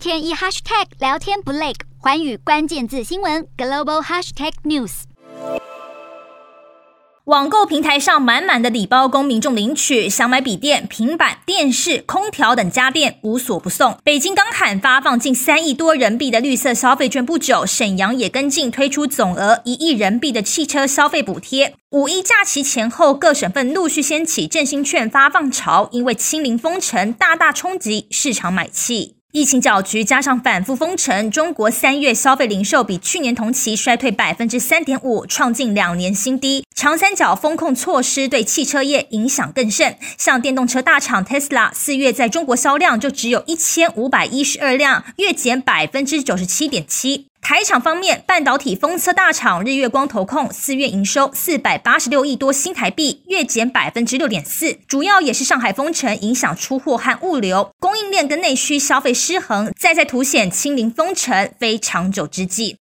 天一 hashtag 聊天不累，寰宇关键字新闻 global hashtag news。网购平台上满满的礼包供民众领取，想买笔电、平板、电视、空调等家电无所不送。北京刚喊发放近三亿多人民币的绿色消费券不久，沈阳也跟进推出总额一亿人民币的汽车消费补贴。五一假期前后，各省份陆续掀起振兴券发放潮，因为清零封城大大冲击市场买气。疫情搅局加上反复封城，中国三月消费零售比去年同期衰退百分之三点五，创近两年新低。长三角风控措施对汽车业影响更甚，像电动车大厂 Tesla 四月在中国销量就只有一千五百一十二辆，月减百分之九十七点七。台厂方面，半导体封测大厂日月光投控四月营收四百八十六亿多新台币，月减百分之六点四，主要也是上海封城影响出货和物流，供应链跟内需消费失衡，再在凸显清零封城非长久之计。